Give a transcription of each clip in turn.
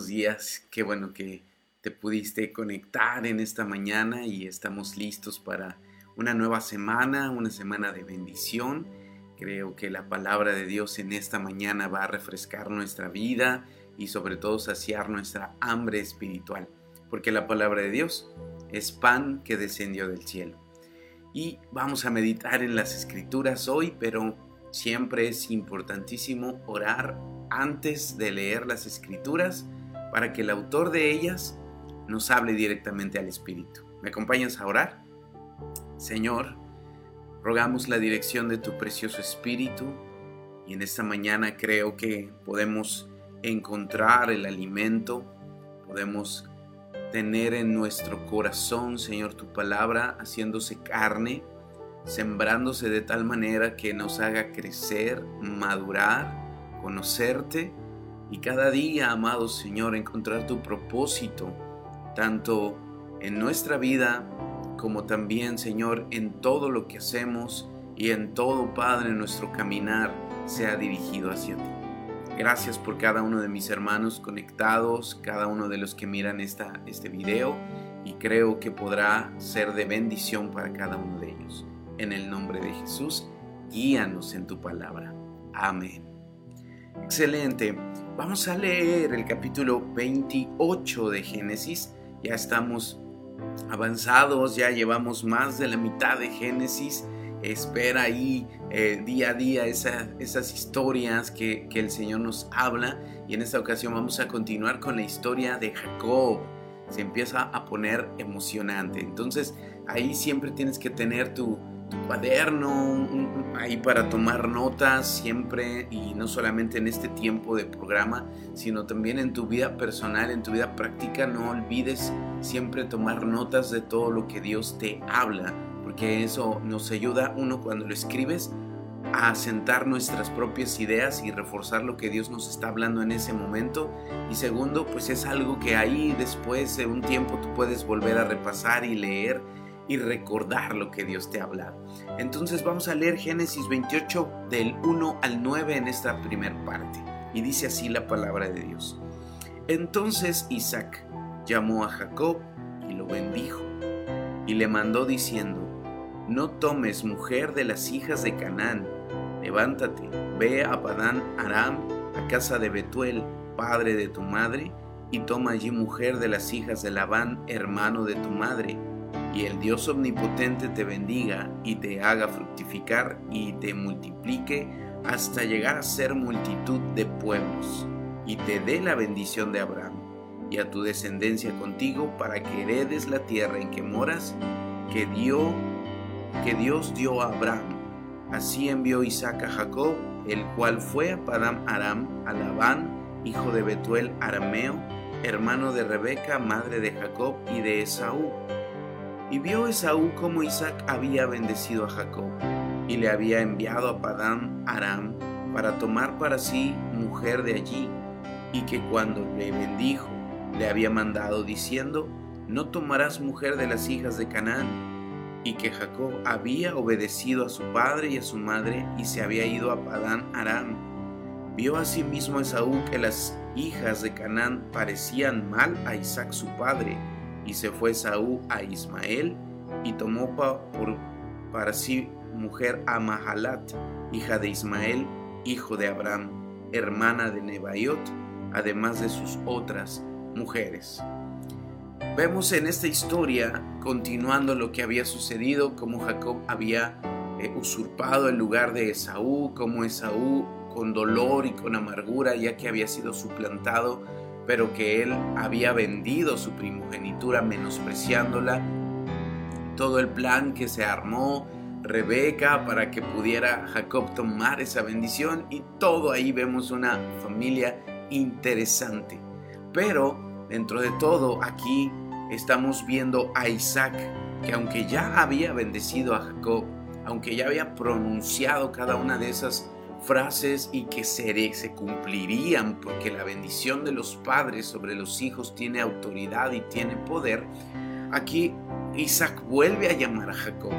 Buenos días. Qué bueno que te pudiste conectar en esta mañana y estamos listos para una nueva semana, una semana de bendición. Creo que la palabra de Dios en esta mañana va a refrescar nuestra vida y sobre todo saciar nuestra hambre espiritual, porque la palabra de Dios es pan que descendió del cielo. Y vamos a meditar en las escrituras hoy, pero siempre es importantísimo orar antes de leer las escrituras para que el autor de ellas nos hable directamente al Espíritu. ¿Me acompañas a orar? Señor, rogamos la dirección de tu precioso Espíritu y en esta mañana creo que podemos encontrar el alimento, podemos tener en nuestro corazón, Señor, tu palabra haciéndose carne, sembrándose de tal manera que nos haga crecer, madurar, conocerte y cada día, amado Señor, encontrar tu propósito, tanto en nuestra vida como también, Señor, en todo lo que hacemos y en todo, Padre, nuestro caminar sea dirigido hacia ti. Gracias por cada uno de mis hermanos conectados, cada uno de los que miran esta, este video y creo que podrá ser de bendición para cada uno de ellos. En el nombre de Jesús, guíanos en tu palabra. Amén. Excelente. Vamos a leer el capítulo 28 de Génesis. Ya estamos avanzados, ya llevamos más de la mitad de Génesis espera ahí eh, día a día esas historias que, que, el Señor nos habla y en esta ocasión vamos a continuar con la historia de Jacob. Se empieza a poner emocionante. Entonces ahí siempre tienes que tener tu, cuaderno ahí para tomar notas siempre y no solamente en este tiempo de programa, sino también en tu vida personal, en tu vida práctica. No olvides siempre tomar notas de todo lo que Dios te habla porque eso nos ayuda, uno, cuando lo escribes, a asentar nuestras propias ideas y reforzar lo que Dios nos está hablando en ese momento. Y segundo, pues es algo que ahí después de un tiempo tú puedes volver a repasar y leer y recordar lo que Dios te ha hablado. Entonces vamos a leer Génesis 28 del 1 al 9 en esta primera parte. Y dice así la palabra de Dios. Entonces Isaac llamó a Jacob y lo bendijo y le mandó diciendo, no tomes mujer de las hijas de Canaán. Levántate, ve a Padán Aram, a casa de Betuel, padre de tu madre, y toma allí mujer de las hijas de Labán, hermano de tu madre, y el Dios omnipotente te bendiga y te haga fructificar y te multiplique hasta llegar a ser multitud de pueblos, y te dé la bendición de Abraham y a tu descendencia contigo para que heredes la tierra en que moras, que dio que Dios dio a Abraham. Así envió Isaac a Jacob, el cual fue a Padam Aram, a Labán, hijo de Betuel arameo, hermano de Rebeca, madre de Jacob y de Esaú. Y vio Esaú cómo Isaac había bendecido a Jacob, y le había enviado a Padam Aram para tomar para sí mujer de allí, y que cuando le bendijo, le había mandado diciendo, no tomarás mujer de las hijas de Canaán, y que Jacob había obedecido a su padre y a su madre y se había ido a Padán Aram. Vio asimismo Esaú que las hijas de Canaán parecían mal a Isaac su padre, y se fue Esaú a Ismael y tomó para sí mujer a Mahalat, hija de Ismael, hijo de Abraham, hermana de Nebaiot, además de sus otras mujeres. Vemos en esta historia, continuando lo que había sucedido, cómo Jacob había eh, usurpado el lugar de Esaú, cómo Esaú con dolor y con amargura, ya que había sido suplantado, pero que él había vendido su primogenitura menospreciándola, todo el plan que se armó, Rebeca para que pudiera Jacob tomar esa bendición y todo ahí vemos una familia interesante. Pero dentro de todo aquí estamos viendo a Isaac, que aunque ya había bendecido a Jacob, aunque ya había pronunciado cada una de esas frases y que se, se cumplirían porque la bendición de los padres sobre los hijos tiene autoridad y tiene poder, aquí Isaac vuelve a llamar a Jacob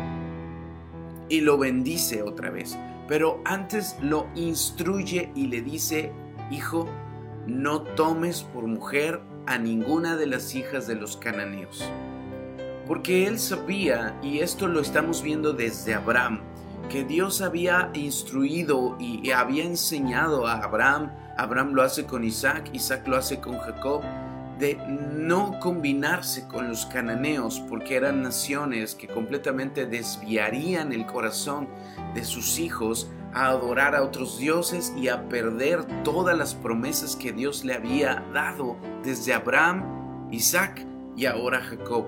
y lo bendice otra vez, pero antes lo instruye y le dice, hijo, no tomes por mujer a ninguna de las hijas de los cananeos. Porque él sabía, y esto lo estamos viendo desde Abraham, que Dios había instruido y había enseñado a Abraham, Abraham lo hace con Isaac, Isaac lo hace con Jacob, de no combinarse con los cananeos porque eran naciones que completamente desviarían el corazón de sus hijos a adorar a otros dioses y a perder todas las promesas que Dios le había dado desde Abraham, Isaac y ahora Jacob.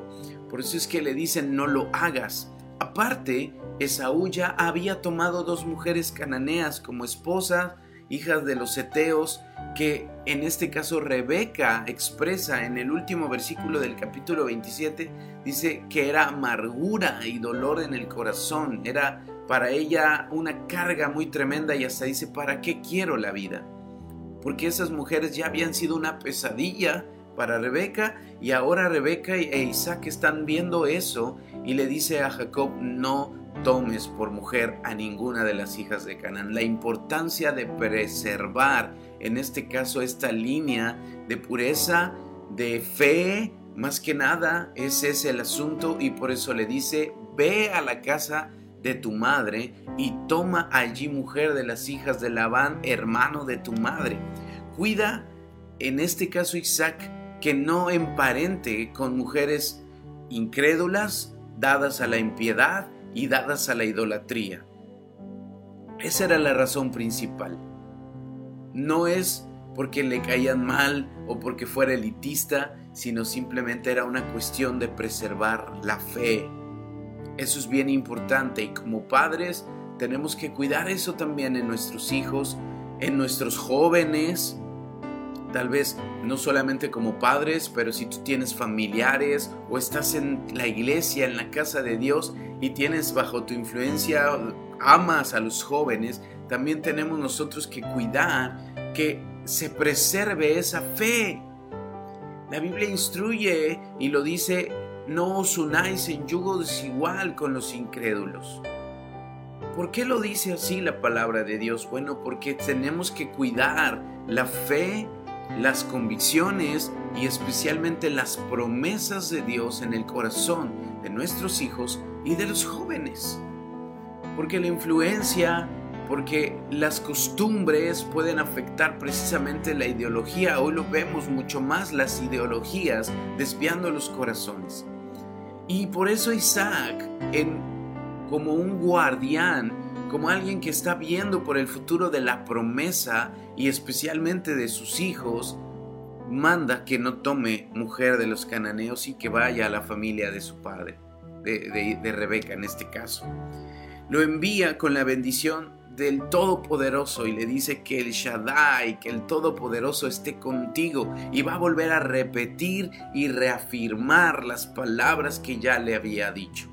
Por eso es que le dicen no lo hagas. Aparte, Esaú ya había tomado dos mujeres cananeas como esposas, hijas de los Eteos, que en este caso Rebeca expresa en el último versículo del capítulo 27, dice que era amargura y dolor en el corazón, era para ella una carga muy tremenda y hasta dice, ¿para qué quiero la vida? Porque esas mujeres ya habían sido una pesadilla para Rebeca y ahora Rebeca e Isaac están viendo eso y le dice a Jacob, no tomes por mujer a ninguna de las hijas de Canaán. La importancia de preservar, en este caso, esta línea de pureza, de fe, más que nada, ese es el asunto y por eso le dice, ve a la casa de tu madre y toma allí mujer de las hijas de Labán, hermano de tu madre. Cuida, en este caso Isaac, que no emparente con mujeres incrédulas, dadas a la impiedad y dadas a la idolatría. Esa era la razón principal. No es porque le caían mal o porque fuera elitista, sino simplemente era una cuestión de preservar la fe, eso es bien importante y como padres tenemos que cuidar eso también en nuestros hijos, en nuestros jóvenes. Tal vez no solamente como padres, pero si tú tienes familiares o estás en la iglesia, en la casa de Dios y tienes bajo tu influencia, amas a los jóvenes, también tenemos nosotros que cuidar que se preserve esa fe. La Biblia instruye y lo dice no os unáis en yugo desigual con los incrédulos. ¿Por qué lo dice así la palabra de Dios? Bueno, porque tenemos que cuidar la fe, las convicciones y especialmente las promesas de Dios en el corazón de nuestros hijos y de los jóvenes. Porque la influencia, porque las costumbres pueden afectar precisamente la ideología. Hoy lo vemos mucho más las ideologías desviando los corazones. Y por eso Isaac, como un guardián, como alguien que está viendo por el futuro de la promesa y especialmente de sus hijos, manda que no tome mujer de los cananeos y que vaya a la familia de su padre, de, de Rebeca en este caso. Lo envía con la bendición del Todopoderoso y le dice que el Shaddai, que el Todopoderoso esté contigo y va a volver a repetir y reafirmar las palabras que ya le había dicho.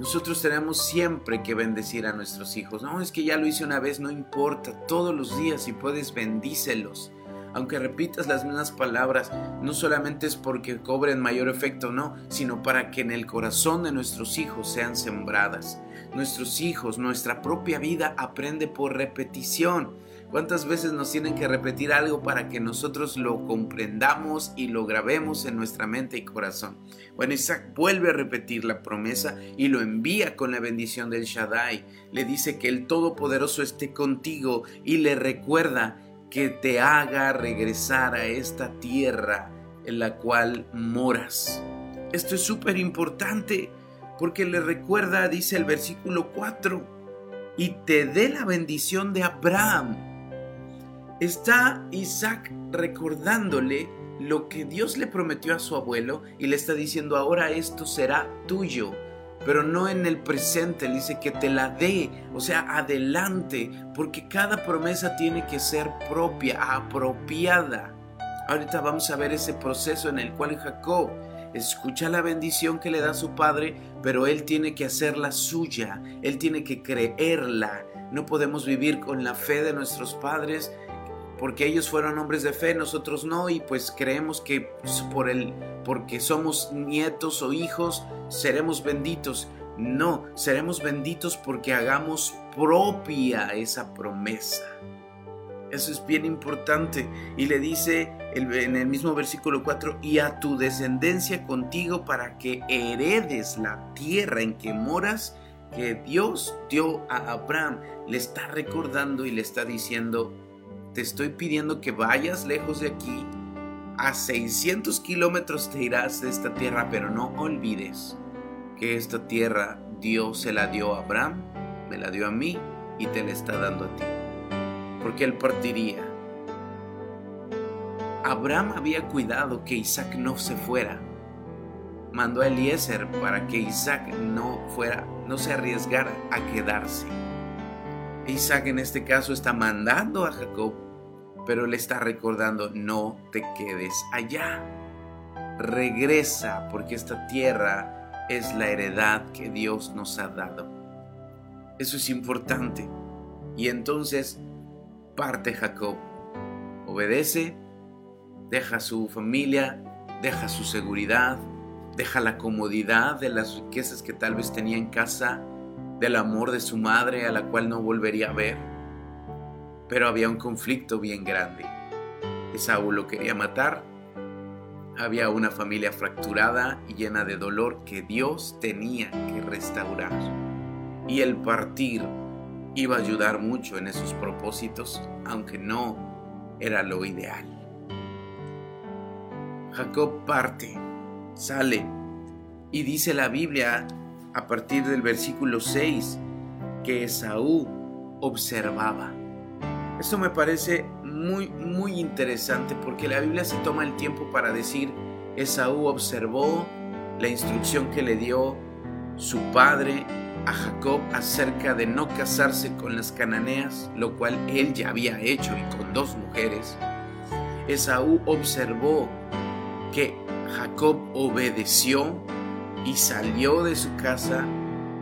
Nosotros tenemos siempre que bendecir a nuestros hijos. No, es que ya lo hice una vez, no importa, todos los días si puedes bendícelos. Aunque repitas las mismas palabras, no solamente es porque cobren mayor efecto, no, sino para que en el corazón de nuestros hijos sean sembradas nuestros hijos, nuestra propia vida aprende por repetición. ¿Cuántas veces nos tienen que repetir algo para que nosotros lo comprendamos y lo grabemos en nuestra mente y corazón? Bueno, Isaac vuelve a repetir la promesa y lo envía con la bendición del Shaddai. Le dice que el Todopoderoso esté contigo y le recuerda que te haga regresar a esta tierra en la cual moras. Esto es súper importante porque le recuerda, dice el versículo 4, y te dé la bendición de Abraham. Está Isaac recordándole lo que Dios le prometió a su abuelo y le está diciendo, ahora esto será tuyo, pero no en el presente, le dice que te la dé, o sea, adelante, porque cada promesa tiene que ser propia, apropiada. Ahorita vamos a ver ese proceso en el cual Jacob escucha la bendición que le da su padre, pero él tiene que hacerla suya, él tiene que creerla. No podemos vivir con la fe de nuestros padres porque ellos fueron hombres de fe, nosotros no, y pues creemos que por el, porque somos nietos o hijos seremos benditos. No, seremos benditos porque hagamos propia esa promesa. Eso es bien importante. Y le dice en el mismo versículo 4, y a tu descendencia contigo para que heredes la tierra en que moras, que Dios dio a Abraham. Le está recordando y le está diciendo, te estoy pidiendo que vayas lejos de aquí. A 600 kilómetros te irás de esta tierra, pero no olvides que esta tierra Dios se la dio a Abraham, me la dio a mí y te la está dando a ti porque él partiría. Abraham había cuidado que Isaac no se fuera. Mandó a Eliezer para que Isaac no fuera, no se arriesgara a quedarse. Isaac en este caso está mandando a Jacob, pero le está recordando, no te quedes allá. Regresa porque esta tierra es la heredad que Dios nos ha dado. Eso es importante. Y entonces parte Jacob. Obedece, deja su familia, deja su seguridad, deja la comodidad de las riquezas que tal vez tenía en casa, del amor de su madre a la cual no volvería a ver. Pero había un conflicto bien grande. Esaú lo quería matar. Había una familia fracturada y llena de dolor que Dios tenía que restaurar. Y el partir iba a ayudar mucho en esos propósitos, aunque no era lo ideal. Jacob parte, sale, y dice la Biblia a partir del versículo 6 que Esaú observaba. Esto me parece muy, muy interesante porque la Biblia se toma el tiempo para decir, Esaú observó la instrucción que le dio su padre a Jacob acerca de no casarse con las cananeas, lo cual él ya había hecho y con dos mujeres, Esaú observó que Jacob obedeció y salió de su casa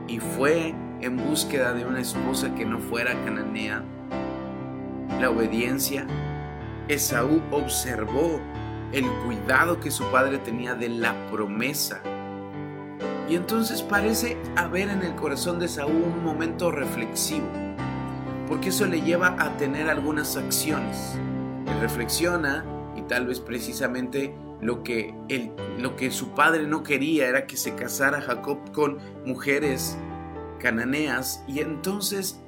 y fue en búsqueda de una esposa que no fuera cananea. La obediencia, Esaú observó el cuidado que su padre tenía de la promesa y entonces parece haber en el corazón de Saúl un momento reflexivo, porque eso le lleva a tener algunas acciones. Él reflexiona y tal vez precisamente lo que, él, lo que su padre no quería era que se casara Jacob con mujeres cananeas. Y entonces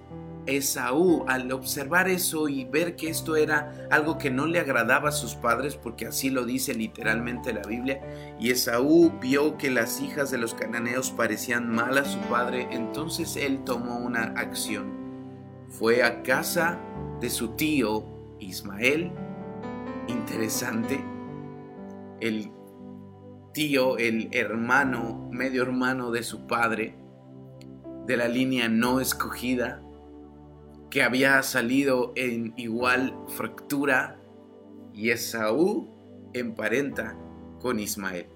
Esaú, al observar eso y ver que esto era algo que no le agradaba a sus padres, porque así lo dice literalmente la Biblia, y Esaú vio que las hijas de los cananeos parecían mal a su padre, entonces él tomó una acción. Fue a casa de su tío Ismael, interesante, el tío, el hermano, medio hermano de su padre, de la línea no escogida, que había salido en igual fractura y Esaú emparenta con Ismael.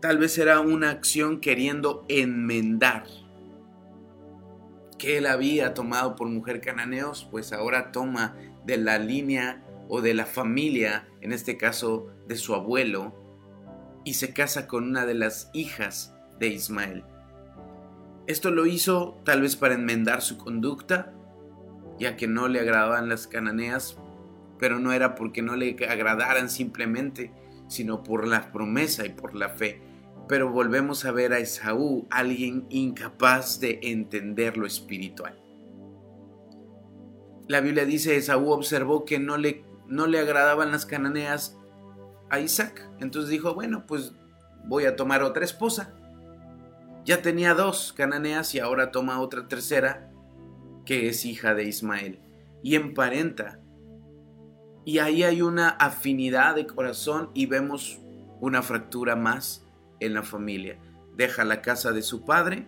Tal vez era una acción queriendo enmendar que él había tomado por mujer cananeos, pues ahora toma de la línea o de la familia, en este caso de su abuelo, y se casa con una de las hijas de Ismael. Esto lo hizo tal vez para enmendar su conducta, ya que no le agradaban las cananeas, pero no era porque no le agradaran simplemente, sino por la promesa y por la fe. Pero volvemos a ver a Esaú, alguien incapaz de entender lo espiritual. La Biblia dice, Esaú observó que no le, no le agradaban las cananeas a Isaac. Entonces dijo, bueno, pues voy a tomar otra esposa. Ya tenía dos cananeas y ahora toma otra tercera que es hija de Ismael, y emparenta. Y ahí hay una afinidad de corazón y vemos una fractura más en la familia. Deja la casa de su padre,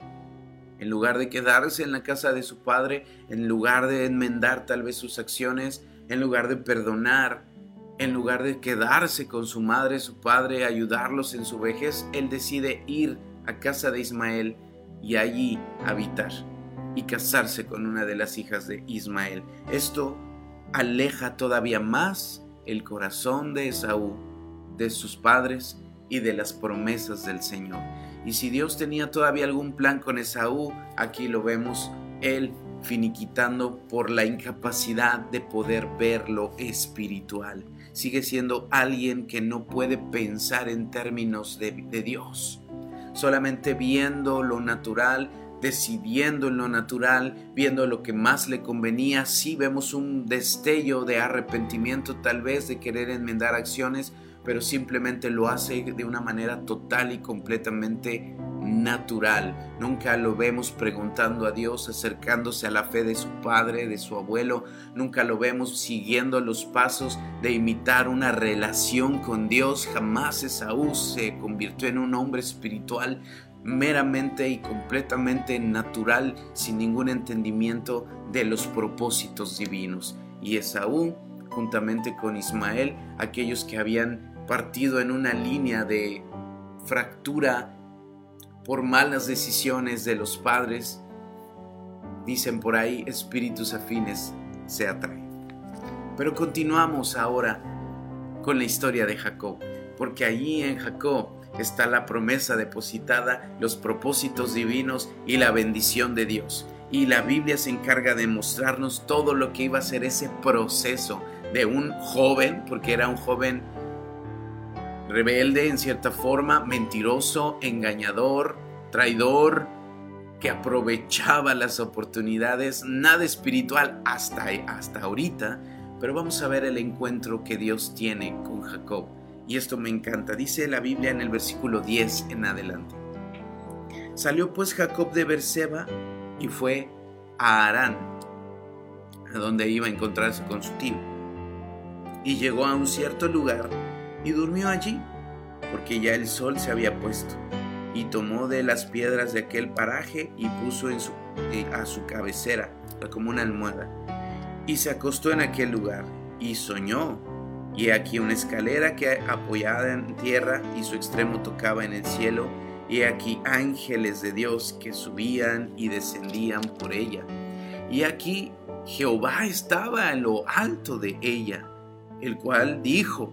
en lugar de quedarse en la casa de su padre, en lugar de enmendar tal vez sus acciones, en lugar de perdonar, en lugar de quedarse con su madre, su padre, ayudarlos en su vejez, él decide ir a casa de Ismael y allí habitar y casarse con una de las hijas de Ismael. Esto aleja todavía más el corazón de Esaú de sus padres y de las promesas del Señor. Y si Dios tenía todavía algún plan con Esaú, aquí lo vemos, él finiquitando por la incapacidad de poder ver lo espiritual. Sigue siendo alguien que no puede pensar en términos de, Dios. Solamente viendo lo natural, decidiendo en lo natural, viendo lo que más le convenía, sí vemos un destello de arrepentimiento tal vez, de querer enmendar acciones, pero simplemente lo hace de una manera total y completamente natural. Nunca lo vemos preguntando a Dios, acercándose a la fe de su padre, de su abuelo. Nunca lo vemos siguiendo los pasos de imitar una relación con Dios. Jamás Esaú se convirtió en un hombre espiritual meramente y completamente natural, sin ningún entendimiento de los propósitos divinos. Y Esaú, juntamente con Ismael, aquellos que habían partido en una línea de fractura por malas decisiones de los padres, dicen por ahí, espíritus afines se atraen. Pero continuamos ahora con la historia de Jacob, porque allí en Jacob está la promesa depositada, los propósitos divinos y la bendición de Dios. Y la Biblia se encarga de mostrarnos todo lo que iba a ser ese proceso de un joven, porque era un joven rebelde en cierta forma, mentiroso, engañador, traidor, que aprovechaba las oportunidades, nada espiritual hasta, hasta ahorita, pero vamos a ver el encuentro que Dios tiene con Jacob. Y esto me encanta, dice la Biblia en el versículo 10 en adelante. Salió pues Jacob de Berseba y fue a Arán, a donde iba a encontrarse con su tío. Y llegó a un cierto lugar y durmió allí, porque ya el sol se había puesto, y tomó de las piedras de aquel paraje y puso en su, eh, a su cabecera como una almohada, y se acostó en aquel lugar, y soñó, y aquí una escalera que apoyada en tierra y su extremo tocaba en el cielo, y aquí ángeles de Dios que subían y descendían por ella. Y aquí Jehová estaba en lo alto de ella, el cual dijo,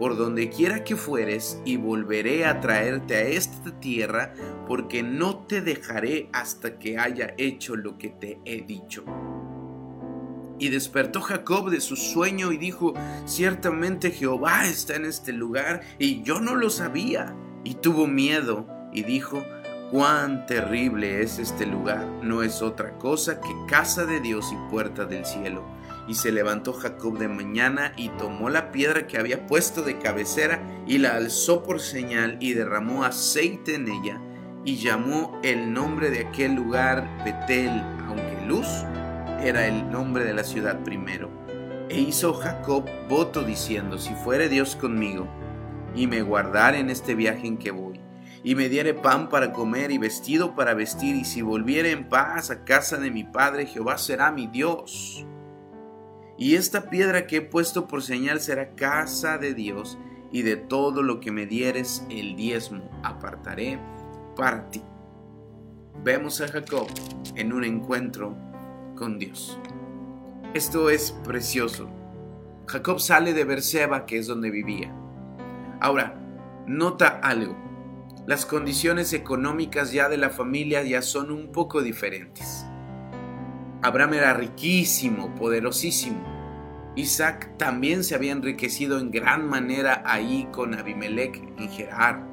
por donde quiera que fueres, y volveré a traerte a esta tierra, porque no te dejaré hasta que haya hecho lo que te he dicho. Y despertó Jacob de su sueño y dijo, ciertamente Jehová está en este lugar, y yo no lo sabía. Y tuvo miedo, y dijo, cuán terrible es este lugar, no es otra cosa que casa de Dios y puerta del cielo y se levantó Jacob de mañana y tomó la piedra que había puesto de cabecera y la alzó por señal y derramó aceite en ella y llamó el nombre de aquel lugar Betel, aunque Luz era el nombre de la ciudad primero. E hizo Jacob voto diciendo, si fuere Dios conmigo y me guardare en este viaje en que voy, y me diere pan para comer y vestido para vestir, y si volviere en paz a casa de mi padre, Jehová será mi Dios y esta piedra que he puesto por señal será casa de Dios, y de todo lo que me dieres el diezmo apartaré para ti. Vemos a Jacob en un encuentro con Dios. Esto es precioso. Jacob sale de Berseba, que es donde vivía. Ahora, nota algo. Las condiciones económicas ya de la familia ya son un poco diferentes. Abraham era riquísimo, poderosísimo. Isaac también se había enriquecido en gran manera ahí con Abimelech en Gerar.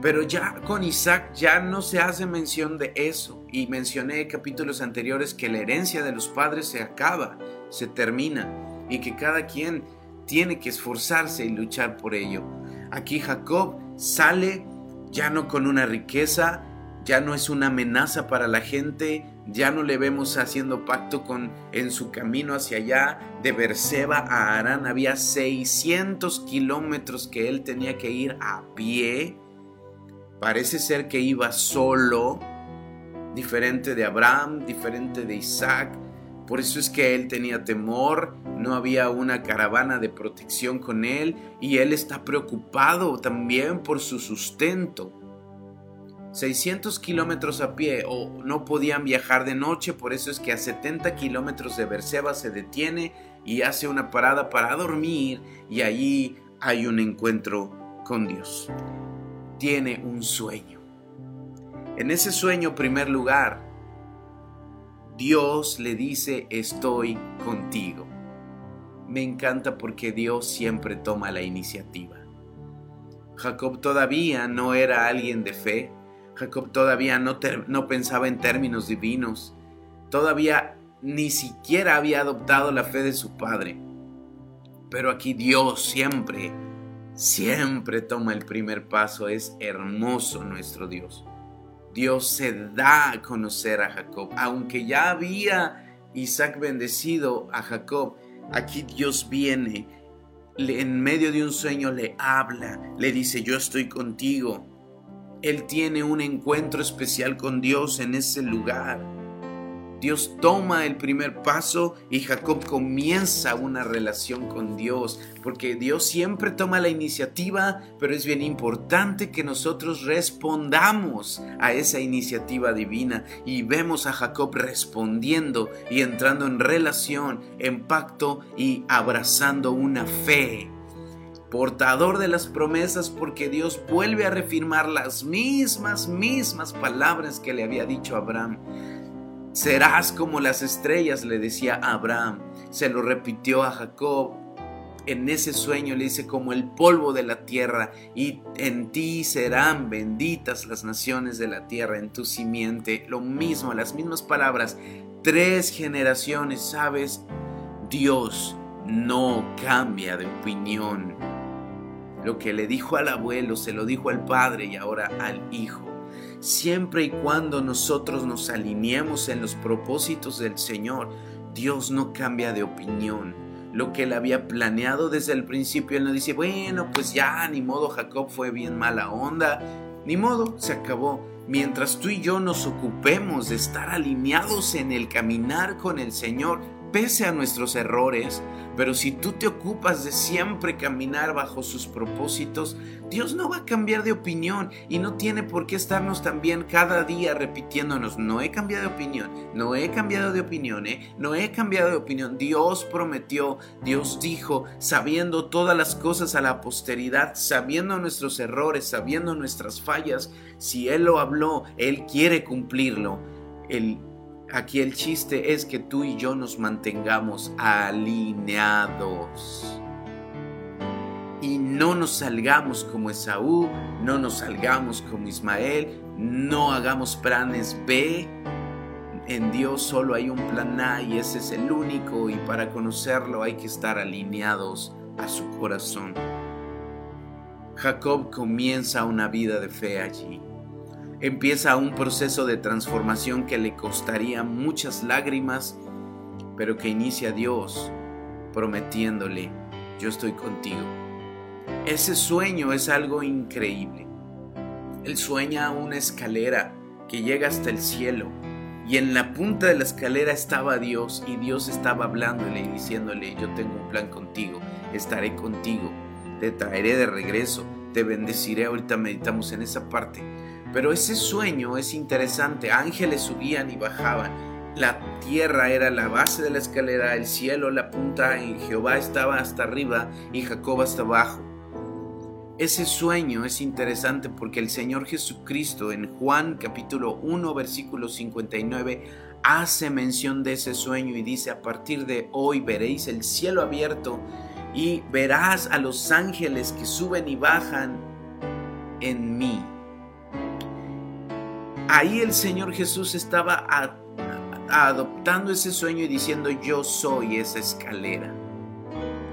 Pero ya con Isaac ya no se hace mención de eso. Y mencioné en capítulos anteriores que la herencia de los padres se acaba, se termina, y que cada quien tiene que esforzarse y luchar por ello. Aquí Jacob sale ya no con una riqueza, ya no es una amenaza para la gente, ya no le vemos haciendo pacto con en su camino hacia allá de Berseba a Arán había 600 kilómetros que él tenía que ir a pie. Parece ser que iba solo, diferente de Abraham, diferente de Isaac, Por eso es que él tenía temor, no había una caravana de protección con él y él está preocupado también por su sustento. 600 kilómetros a pie o no podían viajar de noche, por eso es que a 70 kilómetros de Berseba se detiene y hace una parada para dormir y allí hay un encuentro con Dios. Tiene un sueño. En ese sueño, primer lugar, Dios le dice, estoy contigo. Me encanta porque Dios siempre toma la iniciativa. Jacob todavía no era alguien de fe, Jacob todavía no, no pensaba en términos divinos, todavía ni siquiera había adoptado la fe de su padre. Pero aquí Dios siempre, siempre toma el primer paso. Es hermoso nuestro Dios. Dios se da a conocer a Jacob. Aunque ya había Isaac bendecido a Jacob, aquí Dios viene, en medio de un sueño le habla, le dice, yo estoy contigo. Él tiene un encuentro especial con Dios en ese lugar. Dios toma el primer paso y Jacob comienza una relación con Dios, porque Dios siempre toma la iniciativa, pero es bien importante que nosotros respondamos a esa iniciativa divina y vemos a Jacob respondiendo y entrando en relación, en pacto y abrazando una fe portador de las promesas porque Dios vuelve a reafirmar las mismas, mismas palabras que le había dicho a Abraham. Serás como las estrellas, le decía a Abraham. Se lo repitió a Jacob. En ese sueño le dice como el polvo de la tierra y en ti serán benditas las naciones de la tierra, en tu simiente. Lo mismo, las mismas palabras. Tres generaciones, ¿sabes? Dios no cambia de opinión. Lo que le dijo al abuelo se lo dijo al padre y ahora al hijo siempre y cuando nosotros nos alineemos en los propósitos del Señor, Dios no cambia de opinión. Lo que él había planeado desde el principio, él no dice, bueno, pues ya, ni modo, Jacob fue bien mala onda, ni modo, se acabó. Mientras tú y yo nos ocupemos de estar alineados en el caminar con el Señor, pese a nuestros errores, pero si tú te ocupas de siempre caminar bajo sus propósitos, Dios no va a cambiar de opinión y no tiene por qué estarnos también cada día repitiéndonos, no he cambiado de opinión, no he cambiado de opinión, ¿eh? no he cambiado de opinión. Dios prometió, Dios dijo, sabiendo todas las cosas a la posteridad, sabiendo nuestros errores, sabiendo nuestras fallas, si Él lo habló, Él quiere cumplirlo. El Aquí el chiste es que tú y yo nos mantengamos alineados. Y no nos salgamos como Esaú, no nos salgamos como Ismael, no hagamos planes B. En Dios solo hay un plan A y ese es el único y para conocerlo hay que estar alineados a su corazón. Jacob comienza una vida de fe allí empieza un proceso de transformación que le costaría muchas lágrimas, pero que inicia Dios prometiéndole, yo estoy contigo. Ese sueño es algo increíble. Él sueña una escalera que llega hasta el cielo y en la punta de la escalera estaba Dios y Dios estaba hablándole y diciéndole, yo tengo un plan contigo, estaré contigo, te traeré de regreso, te bendeciré. Ahorita meditamos en esa parte pero ese sueño es interesante. Ángeles subían y bajaban. La tierra era la base de la escalera, el cielo la punta y Jehová estaba hasta arriba y Jacob hasta abajo. Ese sueño es interesante porque el Señor Jesucristo en Juan capítulo 1 versículo 59 hace mención de ese sueño y dice a partir de hoy veréis el cielo abierto y verás a los ángeles que suben y bajan en mí ahí el Señor Jesús estaba adoptando ese sueño y diciendo, yo soy esa escalera.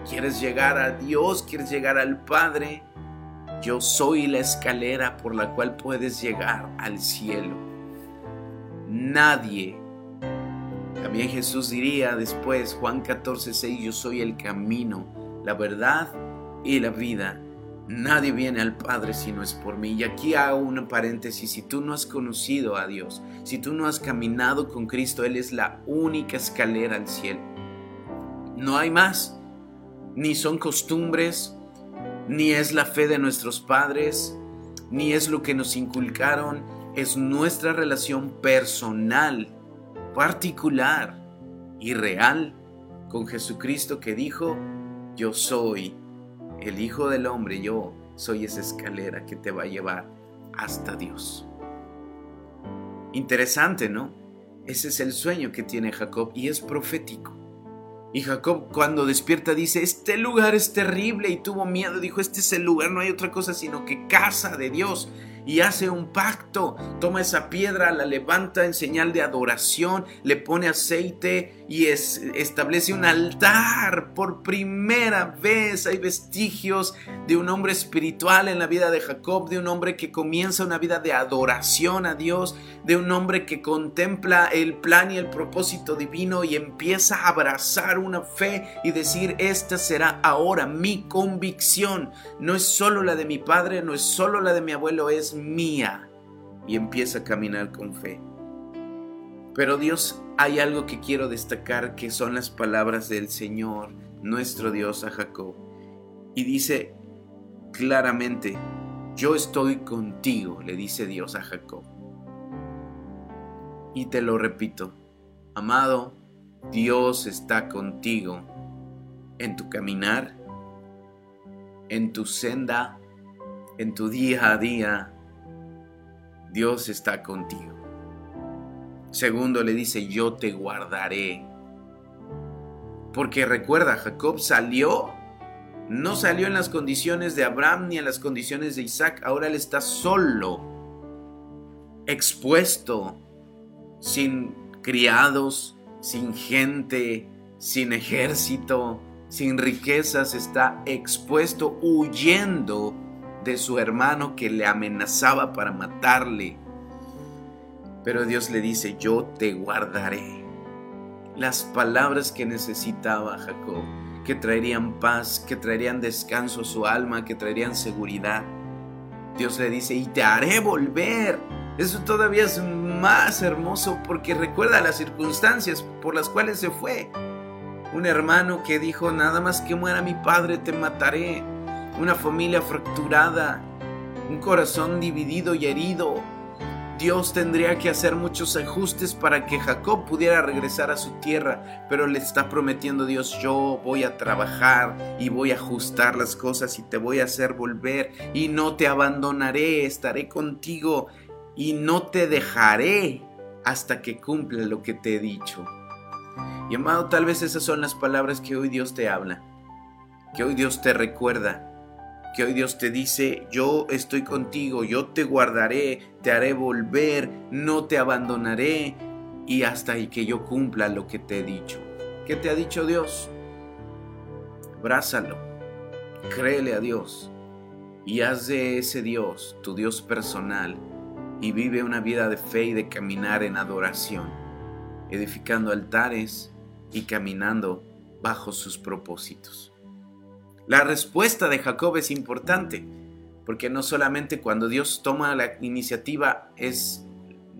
¿Quieres llegar a Dios? ¿Quieres llegar al Padre? Yo soy la escalera por la cual puedes llegar al cielo. Nadie. También Jesús diría después, Juan 14, 6, yo soy el camino, la verdad y la vida. Nadie viene al Padre si no es por mí. Y aquí hago un paréntesis. Si tú no has conocido a Dios, si tú no has caminado con Cristo, Él es la única escalera al cielo. No hay más. Ni son costumbres, ni es la fe de nuestros padres, ni es lo que nos inculcaron. Es nuestra relación personal, particular y real con Jesucristo que dijo, yo soy el Hijo del Hombre, yo soy esa escalera que te va a llevar hasta Dios. Interesante, ¿no? Ese es el sueño que tiene Jacob y es profético. Y Jacob cuando despierta dice, este lugar es terrible y tuvo miedo, dijo, este es el lugar, no hay otra cosa sino que casa de Dios y hace un pacto. Toma esa piedra, la levanta en señal de adoración, le pone aceite y establece un altar. Por primera vez hay vestigios de un hombre espiritual en la vida de Jacob, de un hombre que comienza una vida de adoración a Dios, de un hombre que contempla el plan y el propósito divino y empieza a abrazar una fe y decir, esta será ahora mi convicción. No es solo la de mi padre, no es solo la de mi abuelo, es mía y empieza a caminar con fe. Pero Dios, hay algo que quiero destacar que son las palabras del Señor, nuestro Dios a Jacob. Y dice claramente, yo estoy contigo, le dice Dios a Jacob. Y te lo repito, amado, Dios está contigo en tu caminar, en tu senda, en tu día a día, Dios está contigo. Segundo le dice, yo te guardaré. Porque recuerda, Jacob salió, no salió en las condiciones de Abraham ni en las condiciones de Isaac, ahora él está solo, expuesto, sin criados, sin gente, sin ejército, sin riquezas, está expuesto, huyendo de su hermano que le amenazaba para matarle. Pero Dios le dice, yo te guardaré. Las palabras que necesitaba Jacob, que traerían paz, que traerían descanso a su alma, que traerían seguridad. Dios le dice, y te haré volver. Eso todavía es más hermoso porque recuerda las circunstancias por las cuales se fue. Un hermano que dijo, nada más que muera mi padre, te mataré una familia fracturada, un corazón dividido y herido. Dios tendría que hacer muchos ajustes para que Jacob pudiera regresar a su tierra, pero le está prometiendo Dios, yo voy a trabajar y voy a ajustar las cosas y te voy a hacer volver y no te abandonaré, estaré contigo y no te dejaré hasta que cumpla lo que te he dicho. Y amado, tal vez esas son las palabras que hoy Dios te habla, que hoy Dios te recuerda que hoy Dios te dice, yo estoy contigo, yo te guardaré, te haré volver, no te abandonaré y hasta que yo cumpla lo que te he dicho. ¿Qué te ha dicho Dios? Abrázalo, créele a Dios y haz de ese Dios tu Dios personal y vive una vida de fe y de caminar en adoración, edificando altares y caminando bajo sus propósitos. La respuesta de Jacob es importante, porque no solamente cuando Dios toma la iniciativa es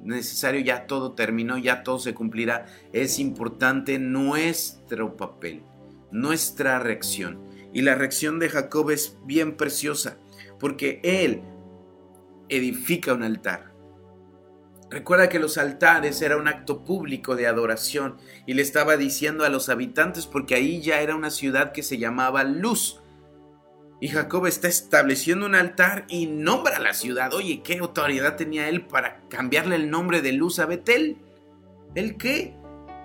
necesario, ya todo terminó, ya todo se cumplirá, es importante nuestro papel, nuestra reacción. Y la reacción de Jacob es bien preciosa, porque él edifica un altar. Recuerda que los altares era un acto público de adoración y le estaba diciendo a los habitantes porque ahí ya era una ciudad que se llamaba Luz. Y Jacob está estableciendo un altar y nombra la ciudad. Oye, ¿qué autoridad tenía él para cambiarle el nombre de Luz a Betel? ¿El qué?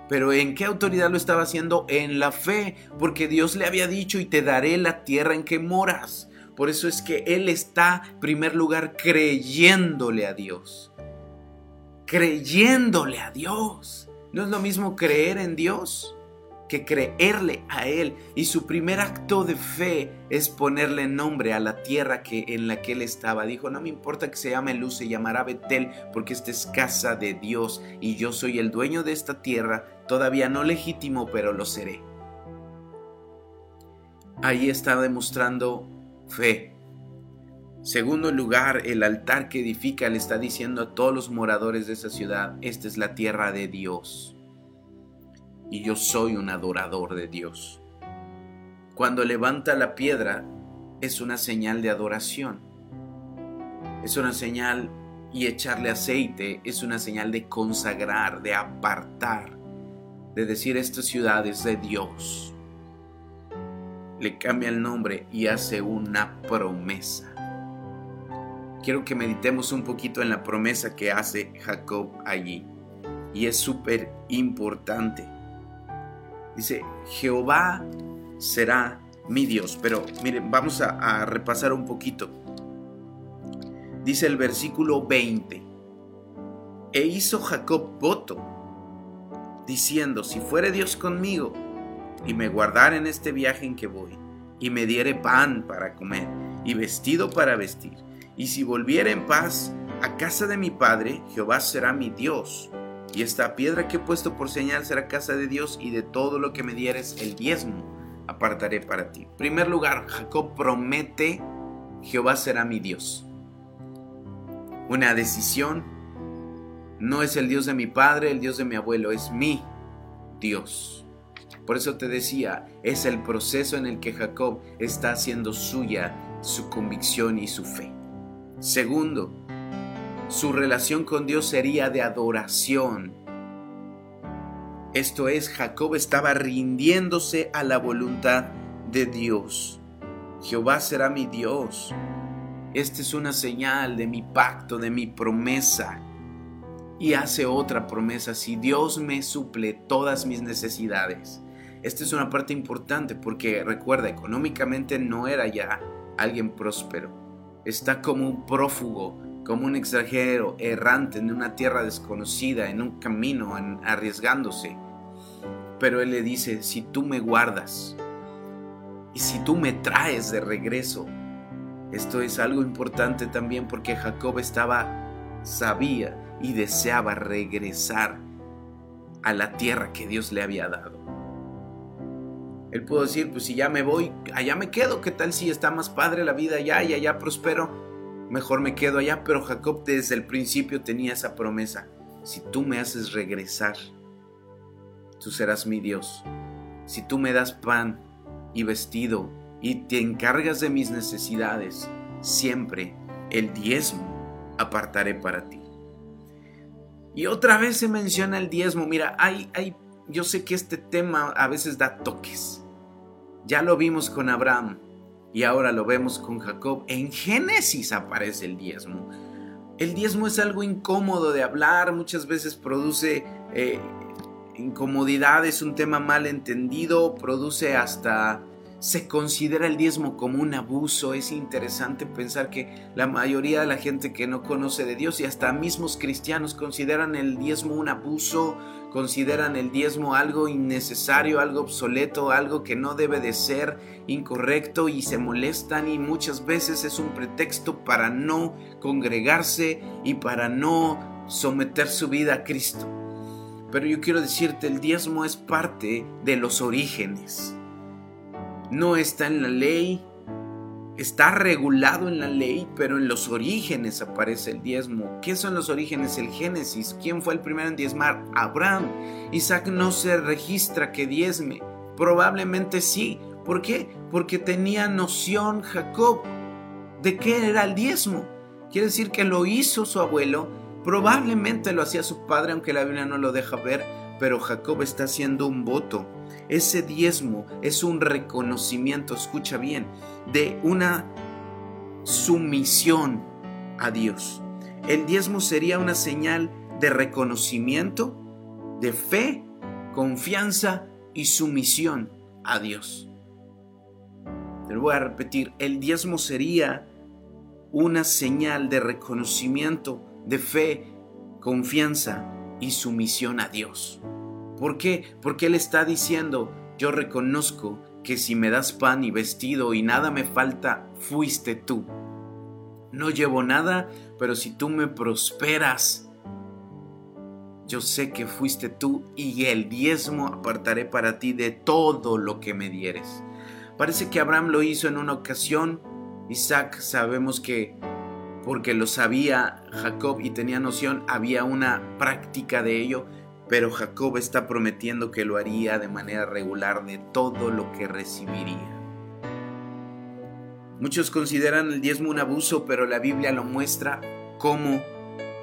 Pero ¿en qué autoridad lo estaba haciendo? En la fe, porque Dios le había dicho y te daré la tierra en que moras. Por eso es que él está, en primer lugar, creyéndole a Dios creyéndole a Dios. No es lo mismo creer en Dios que creerle a Él. Y su primer acto de fe es ponerle nombre a la tierra que, en la que Él estaba. Dijo, no me importa que se llame Luz, se llamará Betel, porque esta es casa de Dios y yo soy el dueño de esta tierra, todavía no legítimo, pero lo seré. Ahí está demostrando fe, Segundo lugar, el altar que edifica le está diciendo a todos los moradores de esa ciudad, esta es la tierra de Dios. Y yo soy un adorador de Dios. Cuando levanta la piedra es una señal de adoración. Es una señal y echarle aceite es una señal de consagrar, de apartar, de decir esta ciudad es de Dios. Le cambia el nombre y hace una promesa quiero que meditemos un poquito en la promesa que hace Jacob allí. Y es súper importante. Dice, Jehová será mi Dios. Pero miren, vamos a, repasar un poquito. Dice el versículo 20. E hizo Jacob voto, diciendo, si fuere Dios conmigo, y me guardara en este viaje en que voy, y me diere pan para comer, y vestido para vestir, y si volviera en paz a casa de mi padre, Jehová será mi Dios. Y esta piedra que he puesto por señal será casa de Dios y de todo lo que me dieres el diezmo apartaré para ti. En primer lugar, Jacob promete, Jehová será mi Dios. Una decisión, no es el Dios de mi padre, el Dios de mi abuelo, es mi Dios. Por eso te decía, es el proceso en el que Jacob está haciendo suya su convicción y su fe. Segundo, su relación con Dios sería de adoración. Esto es, Jacob estaba rindiéndose a la voluntad de Dios. Jehová será mi Dios. Esta es una señal de mi pacto, de mi promesa. Y hace otra promesa, si Dios me suple todas mis necesidades. Esta es una parte importante porque recuerda, económicamente no era ya alguien próspero está como un prófugo, como un extranjero errante en una tierra desconocida, en un camino, arriesgándose. Pero él le dice, si tú me guardas y si tú me traes de regreso, esto es algo importante también porque Jacob estaba, sabía y deseaba regresar a la tierra que Dios le había dado. Él pudo decir, pues si ya me voy, allá me quedo, ¿qué tal si está más padre la vida allá y allá prospero? Mejor me quedo allá, pero Jacob desde el principio tenía esa promesa, si tú me haces regresar, tú serás mi Dios. Si tú me das pan y vestido y te encargas de mis necesidades, siempre el diezmo apartaré para ti. Y otra vez se menciona el diezmo. Mira, hay, hay, yo sé que este tema a veces da toques. Ya lo vimos con Abraham y ahora lo vemos con Jacob. En Génesis aparece el diezmo. El diezmo es algo incómodo de hablar, muchas veces produce eh, incomodidad, es un tema mal entendido, produce hasta se considera el diezmo como un abuso. Es interesante pensar que la mayoría de la gente que no conoce de Dios y hasta mismos cristianos consideran el diezmo un abuso, consideran el diezmo algo innecesario, algo obsoleto, algo que no debe de ser incorrecto y se molestan y muchas veces es un pretexto para no congregarse y para no someter su vida a Cristo. Pero yo quiero decirte, el diezmo es parte de los orígenes no está en la ley, está regulado en la ley, pero en los orígenes aparece el diezmo. ¿Qué son los orígenes? El Génesis. ¿Quién fue el primero en diezmar? Abraham. Isaac no se registra que diezme. Probablemente sí. ¿Por qué? Porque tenía noción Jacob de qué era el diezmo. Quiere decir que lo hizo su abuelo, probablemente lo hacía su padre, aunque la Biblia no lo deja ver, pero Jacob está haciendo un voto ese diezmo es un reconocimiento, escucha bien, de una sumisión a Dios. El diezmo sería una señal de reconocimiento, de fe, confianza y sumisión a Dios. Te voy a repetir, el diezmo sería una señal de reconocimiento, de fe, confianza y sumisión a Dios. ¿Por qué? Porque Él está diciendo, yo reconozco que si me das pan y vestido y nada me falta, fuiste tú. No llevo nada, pero si tú me prosperas, yo sé que fuiste tú y el diezmo apartaré para ti de todo lo que me dieres. Parece que Abraham lo hizo en una ocasión Isaac sabemos que porque lo sabía Jacob y tenía noción, había una práctica de ello, pero Jacob está prometiendo que lo haría de manera regular de todo lo que recibiría. Muchos consideran el diezmo un abuso, pero la Biblia lo muestra como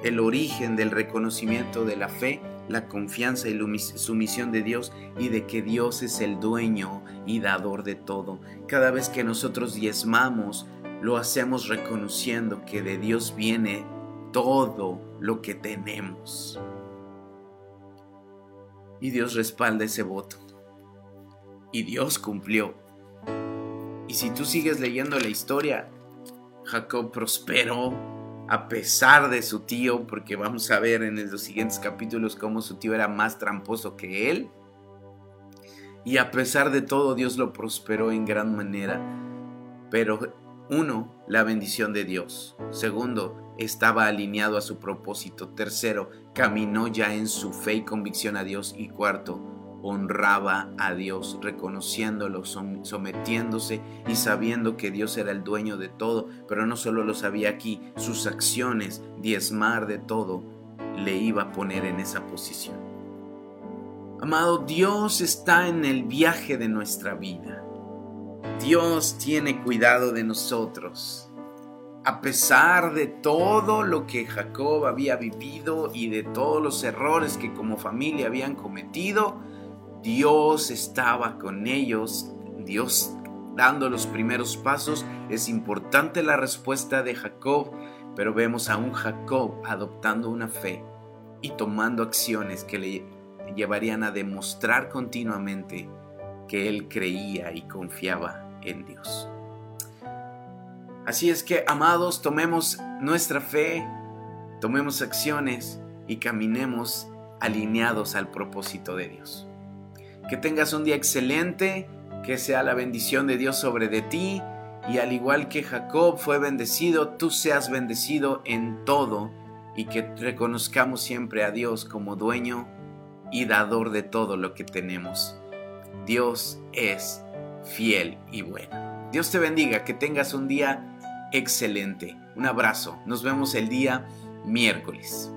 el origen del reconocimiento de la fe, la confianza y la sumisión de Dios y de que Dios es el dueño y dador de todo. Cada vez que nosotros diezmamos, lo hacemos reconociendo que de Dios viene todo lo que tenemos. Y Dios respalda ese voto. Y Dios cumplió. Y si tú sigues leyendo la historia, Jacob prosperó a pesar de su tío, porque vamos a ver en los siguientes capítulos cómo su tío era más tramposo que él. Y a pesar de todo, Dios lo prosperó en gran manera. Pero uno, la bendición de Dios. Segundo, estaba alineado a su propósito. Tercero, caminó ya en su fe y convicción a Dios. Y cuarto, honraba a Dios, reconociéndolo, sometiéndose y sabiendo que Dios era el dueño de todo. Pero no solo lo sabía aquí, sus acciones, diezmar de todo, le iba a poner en esa posición. Amado, Dios está en el viaje de nuestra vida. Dios tiene cuidado de nosotros. A pesar de todo lo que Jacob había vivido y de todos los errores que como familia habían cometido, Dios estaba con ellos, Dios dando los primeros pasos. Es importante la respuesta de Jacob, pero vemos a un Jacob adoptando una fe y tomando acciones que le llevarían a demostrar continuamente que él creía y confiaba en Dios. Así es que, amados, tomemos nuestra fe, tomemos acciones y caminemos alineados al propósito de Dios. Que tengas un día excelente, que sea la bendición de Dios sobre de ti y al igual que Jacob fue bendecido, tú seas bendecido en todo y que reconozcamos siempre a Dios como dueño y dador de todo lo que tenemos. Dios es fiel y bueno. Dios te bendiga, que tengas un día excelente. Un abrazo, nos vemos el día miércoles.